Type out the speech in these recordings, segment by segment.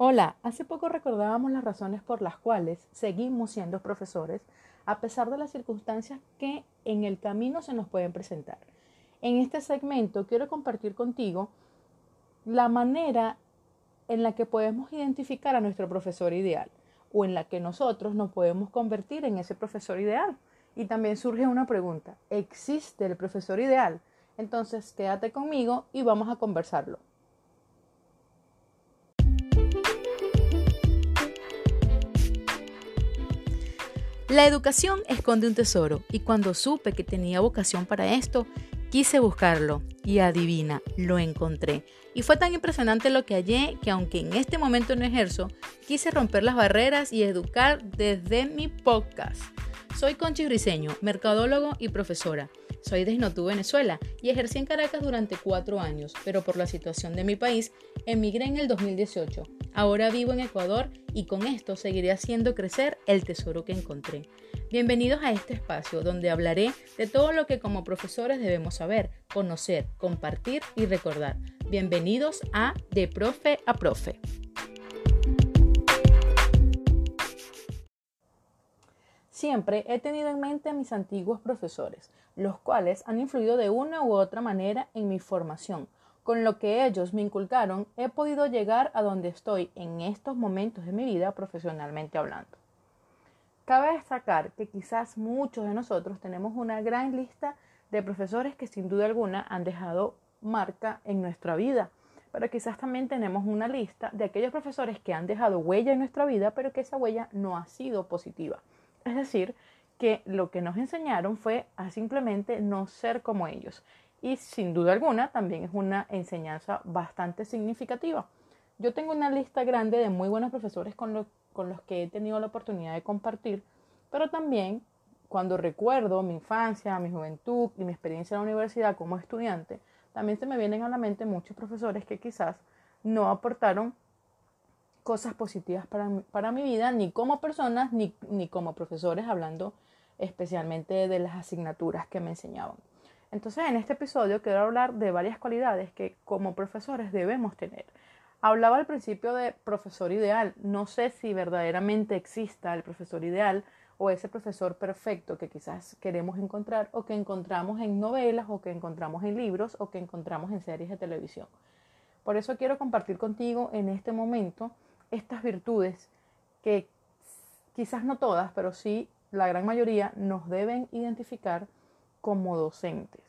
Hola, hace poco recordábamos las razones por las cuales seguimos siendo profesores a pesar de las circunstancias que en el camino se nos pueden presentar. En este segmento quiero compartir contigo la manera en la que podemos identificar a nuestro profesor ideal o en la que nosotros nos podemos convertir en ese profesor ideal. Y también surge una pregunta, ¿existe el profesor ideal? Entonces quédate conmigo y vamos a conversarlo. La educación esconde un tesoro y cuando supe que tenía vocación para esto, quise buscarlo y adivina, lo encontré. Y fue tan impresionante lo que hallé que aunque en este momento no ejerzo, quise romper las barreras y educar desde mi podcast. Soy Conchi Briseño, mercadólogo y profesora. Soy de Esnotú, Venezuela, y ejercí en Caracas durante cuatro años, pero por la situación de mi país, emigré en el 2018. Ahora vivo en Ecuador y con esto seguiré haciendo crecer el tesoro que encontré. Bienvenidos a este espacio donde hablaré de todo lo que como profesores debemos saber, conocer, compartir y recordar. Bienvenidos a De Profe a Profe. Siempre he tenido en mente a mis antiguos profesores, los cuales han influido de una u otra manera en mi formación. Con lo que ellos me inculcaron, he podido llegar a donde estoy en estos momentos de mi vida profesionalmente hablando. Cabe destacar que quizás muchos de nosotros tenemos una gran lista de profesores que sin duda alguna han dejado marca en nuestra vida, pero quizás también tenemos una lista de aquellos profesores que han dejado huella en nuestra vida, pero que esa huella no ha sido positiva. Es decir, que lo que nos enseñaron fue a simplemente no ser como ellos. Y sin duda alguna también es una enseñanza bastante significativa. Yo tengo una lista grande de muy buenos profesores con, con los que he tenido la oportunidad de compartir, pero también cuando recuerdo mi infancia, mi juventud y mi experiencia en la universidad como estudiante, también se me vienen a la mente muchos profesores que quizás no aportaron cosas positivas para, para mi vida, ni como personas, ni, ni como profesores, hablando especialmente de las asignaturas que me enseñaban. Entonces, en este episodio quiero hablar de varias cualidades que como profesores debemos tener. Hablaba al principio de profesor ideal. No sé si verdaderamente exista el profesor ideal o ese profesor perfecto que quizás queremos encontrar o que encontramos en novelas o que encontramos en libros o que encontramos en series de televisión. Por eso quiero compartir contigo en este momento estas virtudes que quizás no todas, pero sí la gran mayoría nos deben identificar como docentes.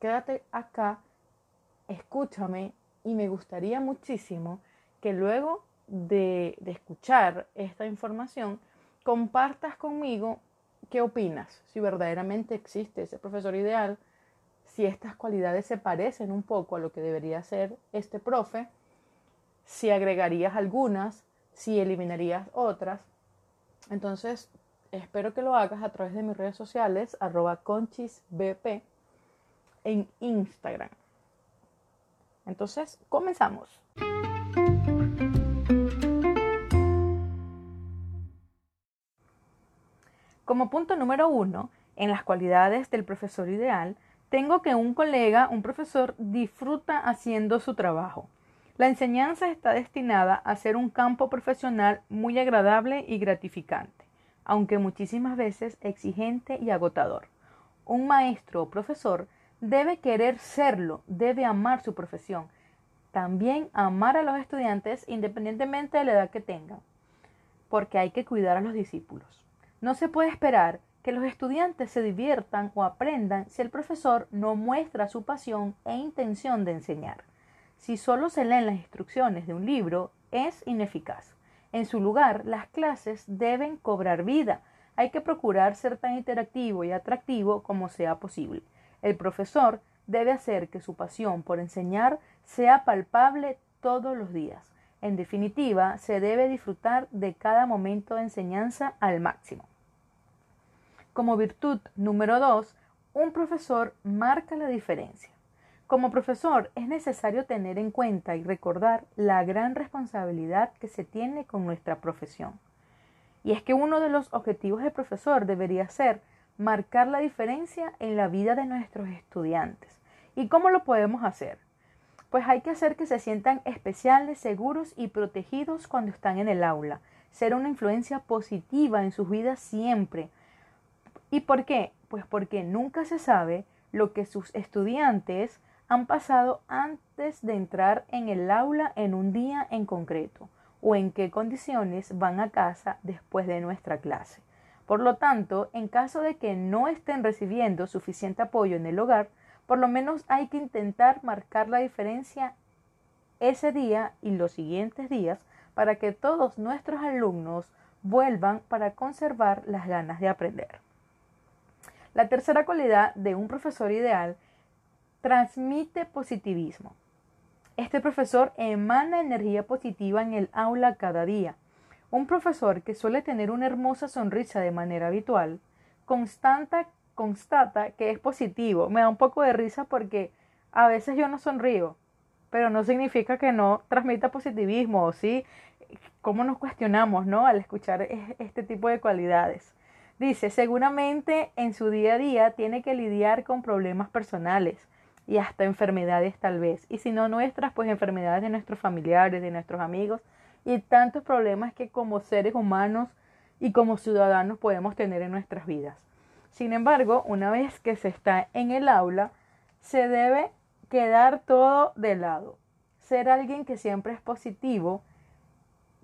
Quédate acá, escúchame y me gustaría muchísimo que luego de, escuchar esta información compartas conmigo qué opinas, si verdaderamente existe ese profesor ideal, si estas cualidades se parecen un poco a lo que debería ser este profe si agregarías algunas, si eliminarías otras. Entonces, espero que lo hagas a través de mis redes sociales, arroba conchisbp, en Instagram. Entonces, comenzamos. Como punto número uno, en las cualidades del profesor ideal, tengo que un colega, un profesor, disfruta haciendo su trabajo. La enseñanza está destinada a ser un campo profesional muy agradable y gratificante, aunque muchísimas veces exigente y agotador. Un maestro o profesor debe querer serlo, debe amar su profesión, también amar a los estudiantes independientemente de la edad que tengan, porque hay que cuidar a los discípulos. No se puede esperar que los estudiantes se diviertan o aprendan si el profesor no muestra su pasión e intención de enseñar. Si solo se leen las instrucciones de un libro, es ineficaz. En su lugar, las clases deben cobrar vida. Hay que procurar ser tan interactivo y atractivo como sea posible. El profesor debe hacer que su pasión por enseñar sea palpable todos los días. En definitiva, se debe disfrutar de cada momento de enseñanza al máximo. Como virtud número dos, un profesor marca la diferencia. Como profesor es necesario tener en cuenta y recordar la gran responsabilidad que se tiene con nuestra profesión. Y es que uno de los objetivos del profesor debería ser marcar la diferencia en la vida de nuestros estudiantes. ¿Y cómo lo podemos hacer? pues hay que hacer que se sientan especiales, seguros y protegidos cuando están en el aula. Ser una influencia positiva en sus vidas siempre. ¿Y por qué? Pues porque nunca se sabe lo que sus estudiantes han pasado antes de entrar en el aula en un día en concreto o en qué condiciones van a casa después de nuestra clase. Por lo tanto, en caso de que no estén recibiendo suficiente apoyo en el hogar, por lo menos hay que intentar marcar la diferencia ese día y los siguientes días para que todos nuestros alumnos vuelvan para conservar las ganas de aprender. La tercera cualidad de un profesor ideal transmite positivismo. Este profesor emana energía positiva en el aula cada día. Un profesor que suele tener una hermosa sonrisa de manera habitual, constanta constata que es positivo. Me da un poco de risa porque a veces yo no sonrío, pero no significa que no transmita positivismo, ¿sí? ¿Cómo nos cuestionamos, no? Al escuchar este tipo de cualidades. Dice, seguramente en su día a día tiene que lidiar con problemas personales y hasta enfermedades tal vez. Y si no nuestras, pues enfermedades de nuestros familiares, de nuestros amigos y tantos problemas que como seres humanos y como ciudadanos podemos tener en nuestras vidas. Sin embargo, una vez que se está en el aula, se debe quedar todo de lado. Ser alguien que siempre es positivo,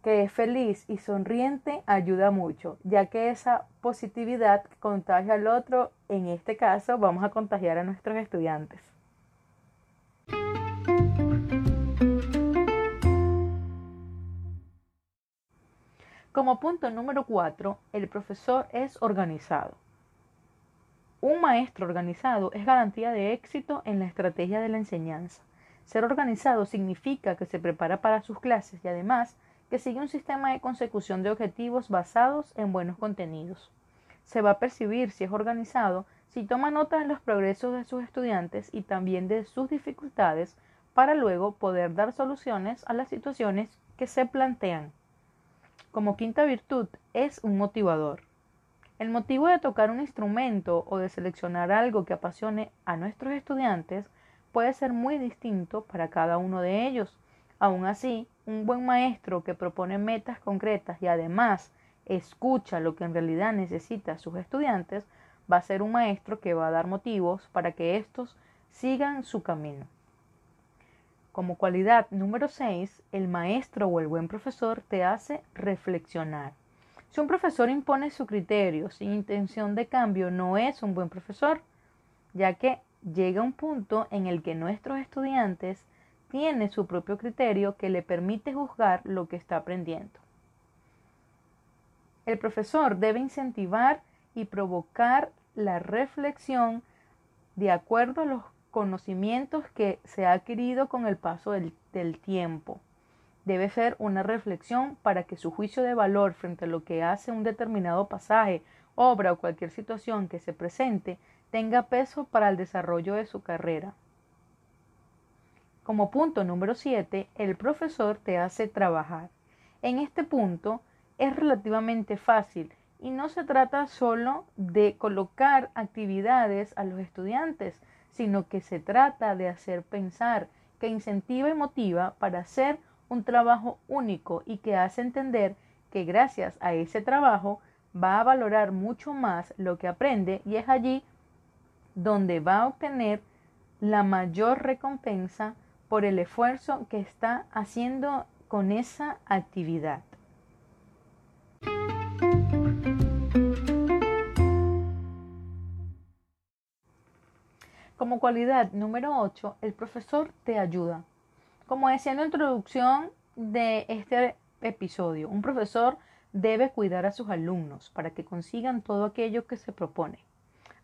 que es feliz y sonriente ayuda mucho, ya que esa positividad contagia al otro, en este caso vamos a contagiar a nuestros estudiantes. Como punto número cuatro, el profesor es organizado. Un maestro organizado es garantía de éxito en la estrategia de la enseñanza. Ser organizado significa que se prepara para sus clases y además que sigue un sistema de consecución de objetivos basados en buenos contenidos. Se va a percibir si es organizado si toma nota de los progresos de sus estudiantes y también de sus dificultades para luego poder dar soluciones a las situaciones que se plantean. Como quinta virtud es un motivador. El motivo de tocar un instrumento o de seleccionar algo que apasione a nuestros estudiantes puede ser muy distinto para cada uno de ellos. Aún así, un buen maestro que propone metas concretas y además escucha lo que en realidad necesitan sus estudiantes, va a ser un maestro que va a dar motivos para que estos sigan su camino. Como cualidad número 6, el maestro o el buen profesor te hace reflexionar. Si un profesor impone su criterio sin intención de cambio, no es un buen profesor, ya que llega un punto en el que nuestros estudiantes tienen su propio criterio que le permite juzgar lo que está aprendiendo. El profesor debe incentivar y provocar la reflexión de acuerdo a los conocimientos que se ha adquirido con el paso del, tiempo debe ser una reflexión para que su juicio de valor frente a lo que hace un determinado pasaje, obra o cualquier situación que se presente tenga peso para el desarrollo de su carrera. Como punto número 7, el profesor te hace trabajar. En este punto es relativamente fácil y no se trata solo de colocar actividades a los estudiantes, sino que se trata de hacer pensar, que incentiva y motiva para hacer un trabajo único y que hace entender que gracias a ese trabajo va a valorar mucho más lo que aprende y es allí donde va a obtener la mayor recompensa por el esfuerzo que está haciendo con esa actividad. Como cualidad número 8, el profesor te ayuda. Como decía en la introducción de este episodio, un profesor debe cuidar a sus alumnos para que consigan todo aquello que se propone.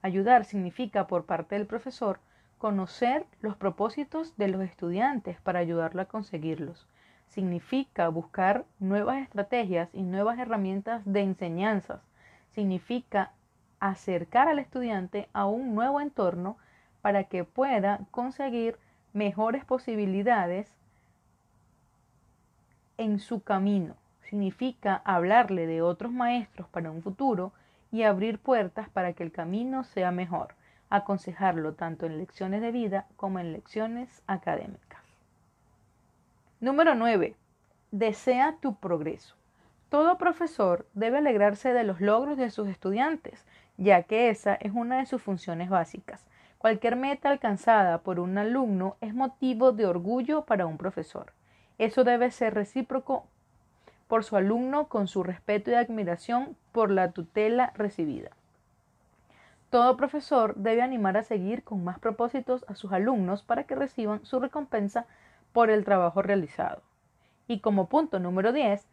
Ayudar significa por parte del profesor conocer los propósitos de los estudiantes para ayudarlo a conseguirlos. Significa buscar nuevas estrategias y nuevas herramientas de enseñanzas. Significa acercar al estudiante a un nuevo entorno para que pueda conseguir mejores posibilidades en su camino. Significa hablarle de otros maestros para un futuro y abrir puertas para que el camino sea mejor. Aconsejarlo tanto en lecciones de vida como en lecciones académicas. Número 9. Desea tu progreso. Todo profesor debe alegrarse de los logros de sus estudiantes, ya que esa es una de sus funciones básicas. Cualquier meta alcanzada por un alumno es motivo de orgullo para un profesor. Eso debe ser recíproco por su alumno con su respeto y admiración por la tutela recibida. Todo profesor debe animar a seguir con más propósitos a sus alumnos para que reciban su recompensa por el trabajo realizado. Y como punto número 10,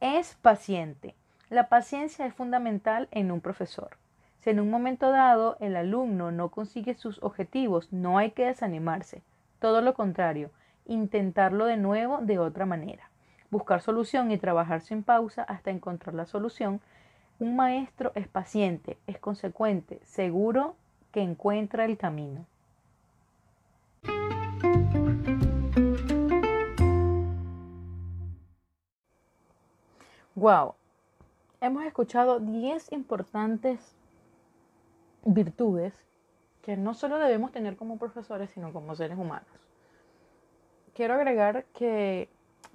es paciente. La paciencia es fundamental en un profesor. Si en un momento dado el alumno no consigue sus objetivos, no hay que desanimarse. Todo lo contrario, intentarlo de nuevo de otra manera. Buscar solución y trabajar sin pausa hasta encontrar la solución un maestro es paciente, es consecuente, seguro que encuentra el camino. Wow, hemos escuchado 10 importantes virtudes que no solo debemos tener como profesores, sino como seres humanos. Quiero agregar que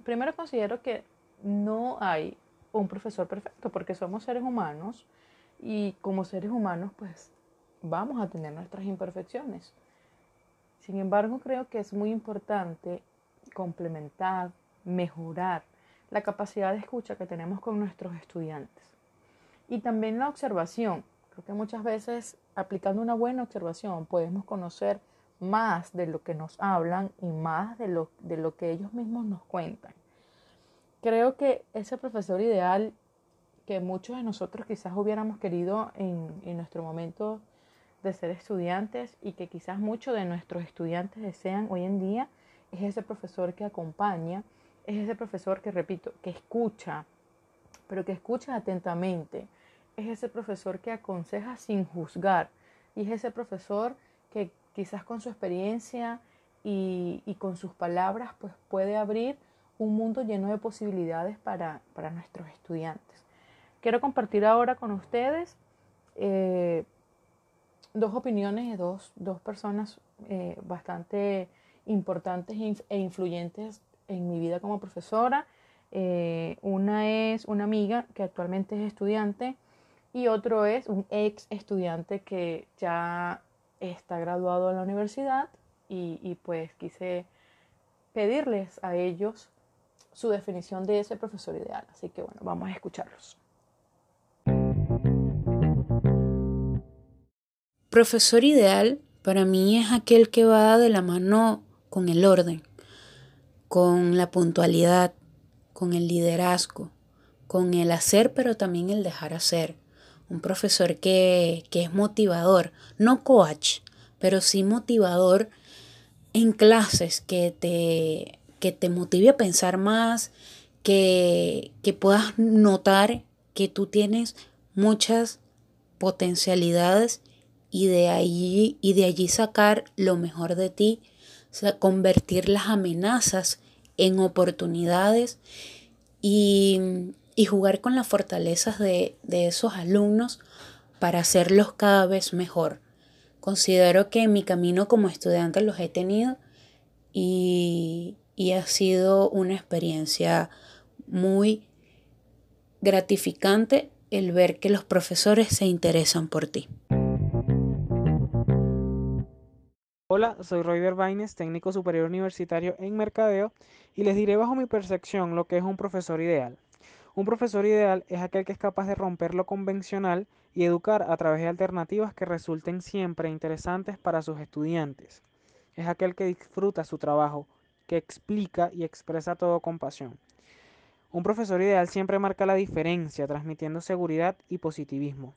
primero considero que no hay un profesor perfecto, porque somos seres humanos y como seres humanos pues vamos a tener nuestras imperfecciones. Sin embargo, creo que es muy importante complementar, mejorar la capacidad de escucha que tenemos con nuestros estudiantes. Y también la observación. Creo que muchas veces aplicando una buena observación podemos conocer más de lo que nos hablan y más de lo, de lo que ellos mismos nos cuentan. Creo que ese profesor ideal que muchos de nosotros quizás hubiéramos querido en, en nuestro momento de ser estudiantes y que quizás muchos de nuestros estudiantes desean hoy en día es ese profesor que acompaña, es ese profesor que, repito, que escucha, pero que escucha atentamente, es ese profesor que aconseja sin juzgar y es ese profesor que quizás con su experiencia y, y con sus palabras pues puede abrir un mundo lleno de posibilidades para, nuestros estudiantes. Quiero compartir ahora con ustedes eh, dos opiniones de dos, personas eh, bastante importantes e influyentes en mi vida como profesora. Eh, una es una amiga que actualmente es estudiante y otro es un ex estudiante que ya está graduado en la universidad y, y pues quise pedirles a ellos su definición de ese profesor ideal. Así que bueno, vamos a escucharlos. Profesor ideal para mí es aquel que va de la mano con el orden, con la puntualidad, con el liderazgo, con el hacer, pero también el dejar hacer. Un profesor que, que es motivador, no coach, pero sí motivador en clases que te que te motive a pensar más, que, que puedas notar que tú tienes muchas potencialidades y de allí, y de allí sacar lo mejor de ti, convertir las amenazas en oportunidades y, y jugar con las fortalezas de, de, esos alumnos para hacerlos cada vez mejor. Considero que mi camino como estudiante los he tenido y, y ha sido una experiencia muy gratificante el ver que los profesores se interesan por ti. Hola, soy Roy Baines, técnico superior universitario en mercadeo, y les diré bajo mi percepción lo que es un profesor ideal. Un profesor ideal es aquel que es capaz de romper lo convencional y educar a través de alternativas que resulten siempre interesantes para sus estudiantes. Es aquel que disfruta su trabajo, que explica y expresa todo con pasión. Un profesor ideal siempre marca la diferencia, transmitiendo seguridad y positivismo.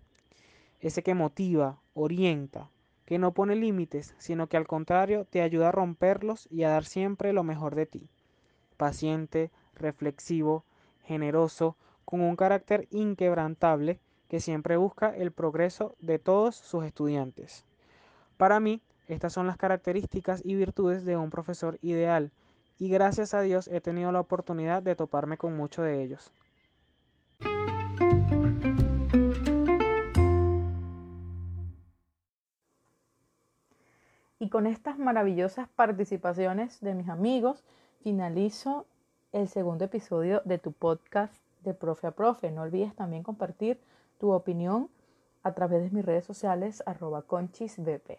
Ese que motiva, orienta, que no pone límites, sino que al contrario te ayuda a romperlos y a dar siempre lo mejor de ti. Paciente, reflexivo, generoso, con un carácter inquebrantable que siempre busca el progreso de todos sus estudiantes. Para mí, estas son las características y virtudes de un profesor ideal, y gracias a Dios he tenido la oportunidad de toparme con muchos de ellos. Y con estas maravillosas participaciones de mis amigos, finalizo el segundo episodio de tu podcast de Profe a Profe. No olvides también compartir tu opinión a través de mis redes sociales arroba conchisbp.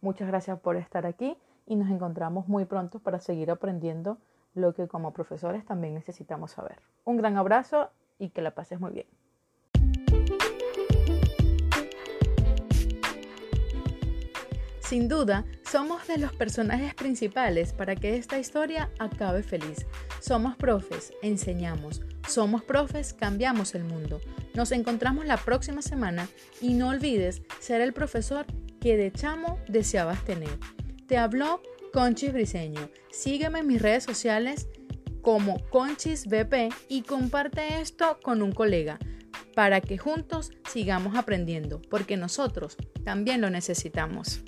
Muchas gracias por estar aquí y nos encontramos muy pronto para seguir aprendiendo lo que como profesores también necesitamos saber. Un gran abrazo y que la pases muy bien. Sin duda, somos de los personajes principales para que esta historia acabe feliz. Somos profes, enseñamos. Somos profes, cambiamos el mundo. Nos encontramos la próxima semana y no olvides ser el profesor que de chamo deseabas tener. Te habló Conchis Briseño. Sígueme en mis redes sociales como Conchis BP y comparte esto con un colega para que juntos sigamos aprendiendo, porque nosotros también lo necesitamos.